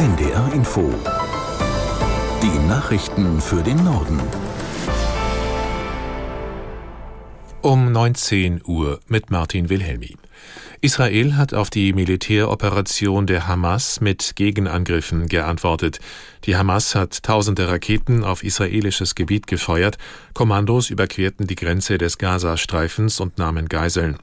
NDR Info. Die Nachrichten für den Norden. Um 19 Uhr mit Martin Wilhelmi. Israel hat auf die Militäroperation der Hamas mit Gegenangriffen geantwortet. Die Hamas hat tausende Raketen auf israelisches Gebiet gefeuert. Kommandos überquerten die Grenze des Gazastreifens und nahmen Geiseln.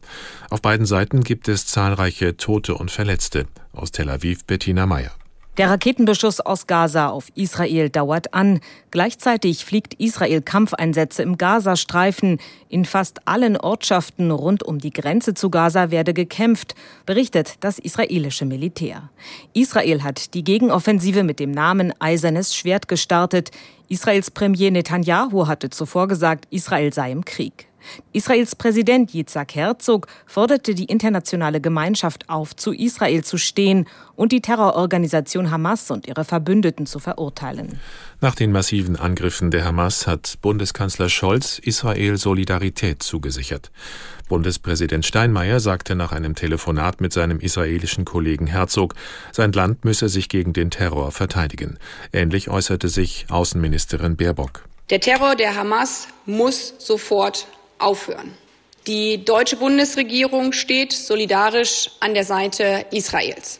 Auf beiden Seiten gibt es zahlreiche Tote und Verletzte. Aus Tel Aviv Bettina Meyer. Der Raketenbeschuss aus Gaza auf Israel dauert an. Gleichzeitig fliegt Israel Kampfeinsätze im Gazastreifen. In fast allen Ortschaften rund um die Grenze zu Gaza werde gekämpft, berichtet das israelische Militär. Israel hat die Gegenoffensive mit dem Namen Eisernes Schwert gestartet. Israels Premier Netanyahu hatte zuvor gesagt, Israel sei im Krieg. Israels Präsident Yitzhak Herzog forderte die internationale Gemeinschaft auf, zu Israel zu stehen und die Terrororganisation Hamas und ihre Verbündeten zu verurteilen. Nach den massiven Angriffen der Hamas hat Bundeskanzler Scholz Israel Solidarität zugesichert. Bundespräsident Steinmeier sagte nach einem Telefonat mit seinem israelischen Kollegen Herzog, sein Land müsse sich gegen den Terror verteidigen. Ähnlich äußerte sich Außenministerin Baerbock. Der Terror der Hamas muss sofort aufhören. Die deutsche Bundesregierung steht solidarisch an der Seite Israels.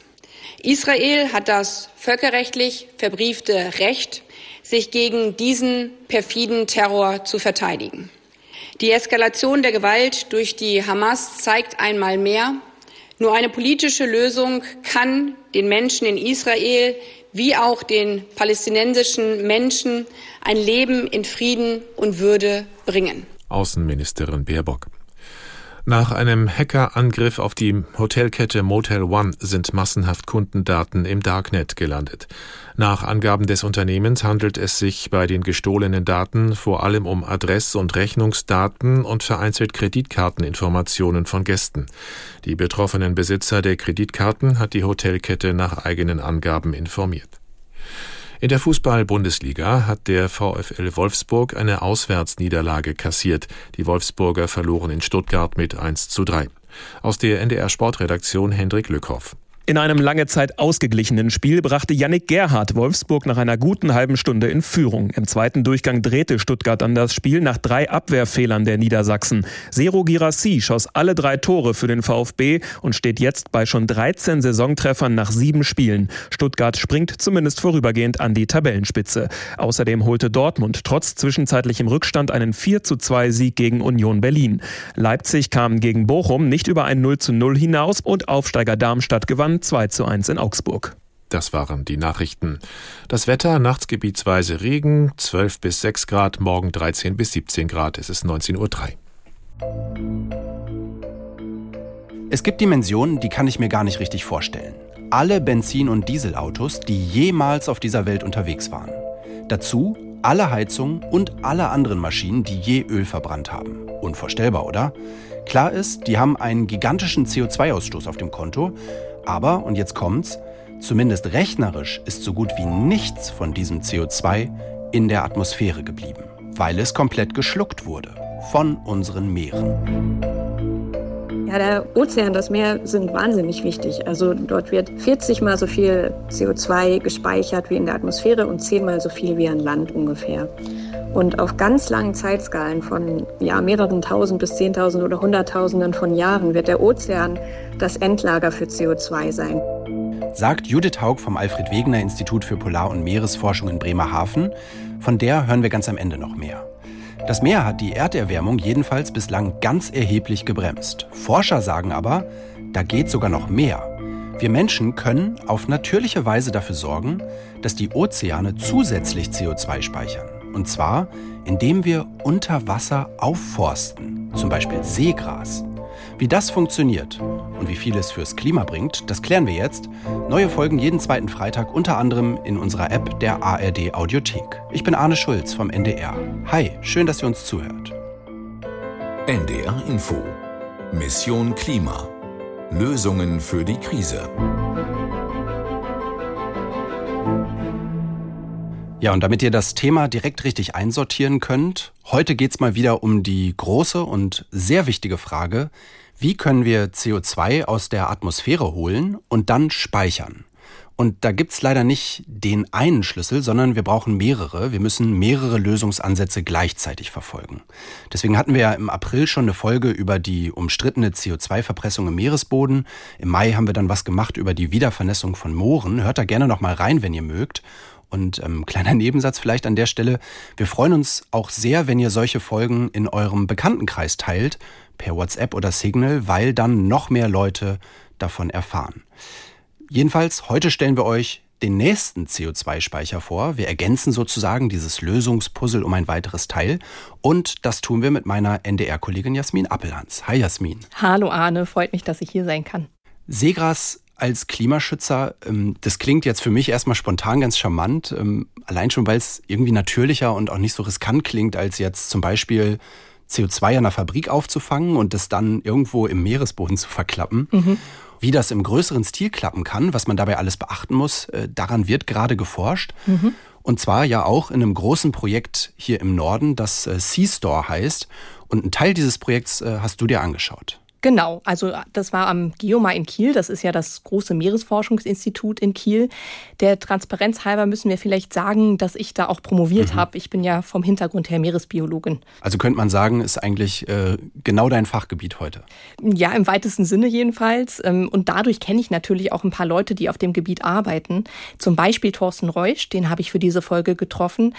Israel hat das völkerrechtlich verbriefte Recht, sich gegen diesen perfiden Terror zu verteidigen. Die Eskalation der Gewalt durch die Hamas zeigt einmal mehr, nur eine politische Lösung kann den Menschen in Israel wie auch den palästinensischen Menschen ein Leben in Frieden und Würde bringen. Außenministerin Baerbock. Nach einem Hackerangriff auf die Hotelkette Motel One sind massenhaft Kundendaten im Darknet gelandet. Nach Angaben des Unternehmens handelt es sich bei den gestohlenen Daten vor allem um Adress- und Rechnungsdaten und vereinzelt Kreditkarteninformationen von Gästen. Die betroffenen Besitzer der Kreditkarten hat die Hotelkette nach eigenen Angaben informiert. In der Fußball-Bundesliga hat der VfL Wolfsburg eine Auswärtsniederlage kassiert. Die Wolfsburger verloren in Stuttgart mit 1 zu 3. Aus der NDR Sportredaktion Hendrik Lückhoff. In einem lange Zeit ausgeglichenen Spiel brachte Yannick Gerhardt Wolfsburg nach einer guten halben Stunde in Führung. Im zweiten Durchgang drehte Stuttgart an das Spiel nach drei Abwehrfehlern der Niedersachsen. Sero Girassi schoss alle drei Tore für den VfB und steht jetzt bei schon 13 Saisontreffern nach sieben Spielen. Stuttgart springt zumindest vorübergehend an die Tabellenspitze. Außerdem holte Dortmund trotz zwischenzeitlichem Rückstand einen 4 zu 2 Sieg gegen Union Berlin. Leipzig kam gegen Bochum nicht über ein 0 zu 0 hinaus und Aufsteiger Darmstadt gewann 2 zu 1 in Augsburg. Das waren die Nachrichten. Das Wetter, nachts gebietsweise Regen, 12 bis 6 Grad, morgen 13 bis 17 Grad, es ist 19.03 Uhr. Es gibt Dimensionen, die kann ich mir gar nicht richtig vorstellen. Alle Benzin- und Dieselautos, die jemals auf dieser Welt unterwegs waren. Dazu alle Heizungen und alle anderen Maschinen, die je Öl verbrannt haben. Unvorstellbar, oder? Klar ist, die haben einen gigantischen CO2-Ausstoß auf dem Konto, aber, und jetzt kommt's, zumindest rechnerisch ist so gut wie nichts von diesem CO2 in der Atmosphäre geblieben, weil es komplett geschluckt wurde von unseren Meeren. Ja, der Ozean, das Meer sind wahnsinnig wichtig. Also dort wird 40 mal so viel CO2 gespeichert wie in der Atmosphäre und 10 mal so viel wie an Land ungefähr. Und auf ganz langen Zeitskalen von ja, mehreren tausend bis zehntausend oder hunderttausenden von Jahren wird der Ozean das Endlager für CO2 sein. Sagt Judith Haug vom Alfred Wegener Institut für Polar- und Meeresforschung in Bremerhaven. Von der hören wir ganz am Ende noch mehr. Das Meer hat die Erderwärmung jedenfalls bislang ganz erheblich gebremst. Forscher sagen aber, da geht sogar noch mehr. Wir Menschen können auf natürliche Weise dafür sorgen, dass die Ozeane zusätzlich CO2 speichern. Und zwar, indem wir unter Wasser aufforsten, zum Beispiel Seegras. Wie das funktioniert und wie viel es fürs Klima bringt, das klären wir jetzt. Neue Folgen jeden zweiten Freitag, unter anderem in unserer App der ARD Audiothek. Ich bin Arne Schulz vom NDR. Hi, schön, dass ihr uns zuhört. NDR Info. Mission Klima. Lösungen für die Krise. Ja, und damit ihr das Thema direkt richtig einsortieren könnt, heute geht's mal wieder um die große und sehr wichtige Frage, wie können wir CO2 aus der Atmosphäre holen und dann speichern? Und da gibt's leider nicht den einen Schlüssel, sondern wir brauchen mehrere. Wir müssen mehrere Lösungsansätze gleichzeitig verfolgen. Deswegen hatten wir ja im April schon eine Folge über die umstrittene CO2-Verpressung im Meeresboden. Im Mai haben wir dann was gemacht über die Wiedervernässung von Mooren. Hört da gerne noch mal rein, wenn ihr mögt. Und ähm, kleiner Nebensatz vielleicht an der Stelle. Wir freuen uns auch sehr, wenn ihr solche Folgen in eurem Bekanntenkreis teilt, per WhatsApp oder Signal, weil dann noch mehr Leute davon erfahren. Jedenfalls, heute stellen wir euch den nächsten CO2-Speicher vor. Wir ergänzen sozusagen dieses Lösungspuzzle um ein weiteres Teil. Und das tun wir mit meiner NDR-Kollegin Jasmin Appelhans. Hi Jasmin. Hallo Arne, freut mich, dass ich hier sein kann. Seegras als Klimaschützer, ähm, das klingt jetzt für mich erstmal spontan ganz charmant. Ähm, allein schon, weil es irgendwie natürlicher und auch nicht so riskant klingt, als jetzt zum Beispiel CO2 an einer Fabrik aufzufangen und das dann irgendwo im Meeresboden zu verklappen. Mhm. Wie das im größeren Stil klappen kann, was man dabei alles beachten muss, äh, daran wird gerade geforscht. Mhm. Und zwar ja auch in einem großen Projekt hier im Norden, das äh, Sea-Store heißt. Und einen Teil dieses Projekts äh, hast du dir angeschaut. Genau, also das war am Geomar in Kiel, das ist ja das große Meeresforschungsinstitut in Kiel. Der Transparenz halber müssen wir vielleicht sagen, dass ich da auch promoviert mhm. habe. Ich bin ja vom Hintergrund her Meeresbiologin. Also könnte man sagen, ist eigentlich äh, genau dein Fachgebiet heute. Ja, im weitesten Sinne jedenfalls. Ähm, und dadurch kenne ich natürlich auch ein paar Leute, die auf dem Gebiet arbeiten. Zum Beispiel Thorsten Reusch, den habe ich für diese Folge getroffen.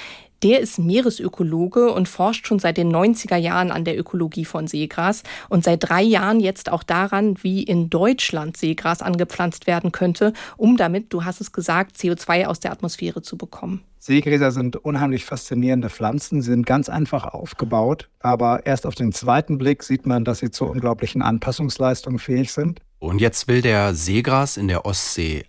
Der ist Meeresökologe und forscht schon seit den 90er Jahren an der Ökologie von Seegras und seit drei Jahren jetzt auch daran, wie in Deutschland Seegras angepflanzt werden könnte, um damit, du hast es gesagt, CO2 aus der Atmosphäre zu bekommen. Seegräser sind unheimlich faszinierende Pflanzen, sind ganz einfach aufgebaut, aber erst auf den zweiten Blick sieht man, dass sie zu unglaublichen Anpassungsleistungen fähig sind. Und jetzt will der Seegras in der Ostsee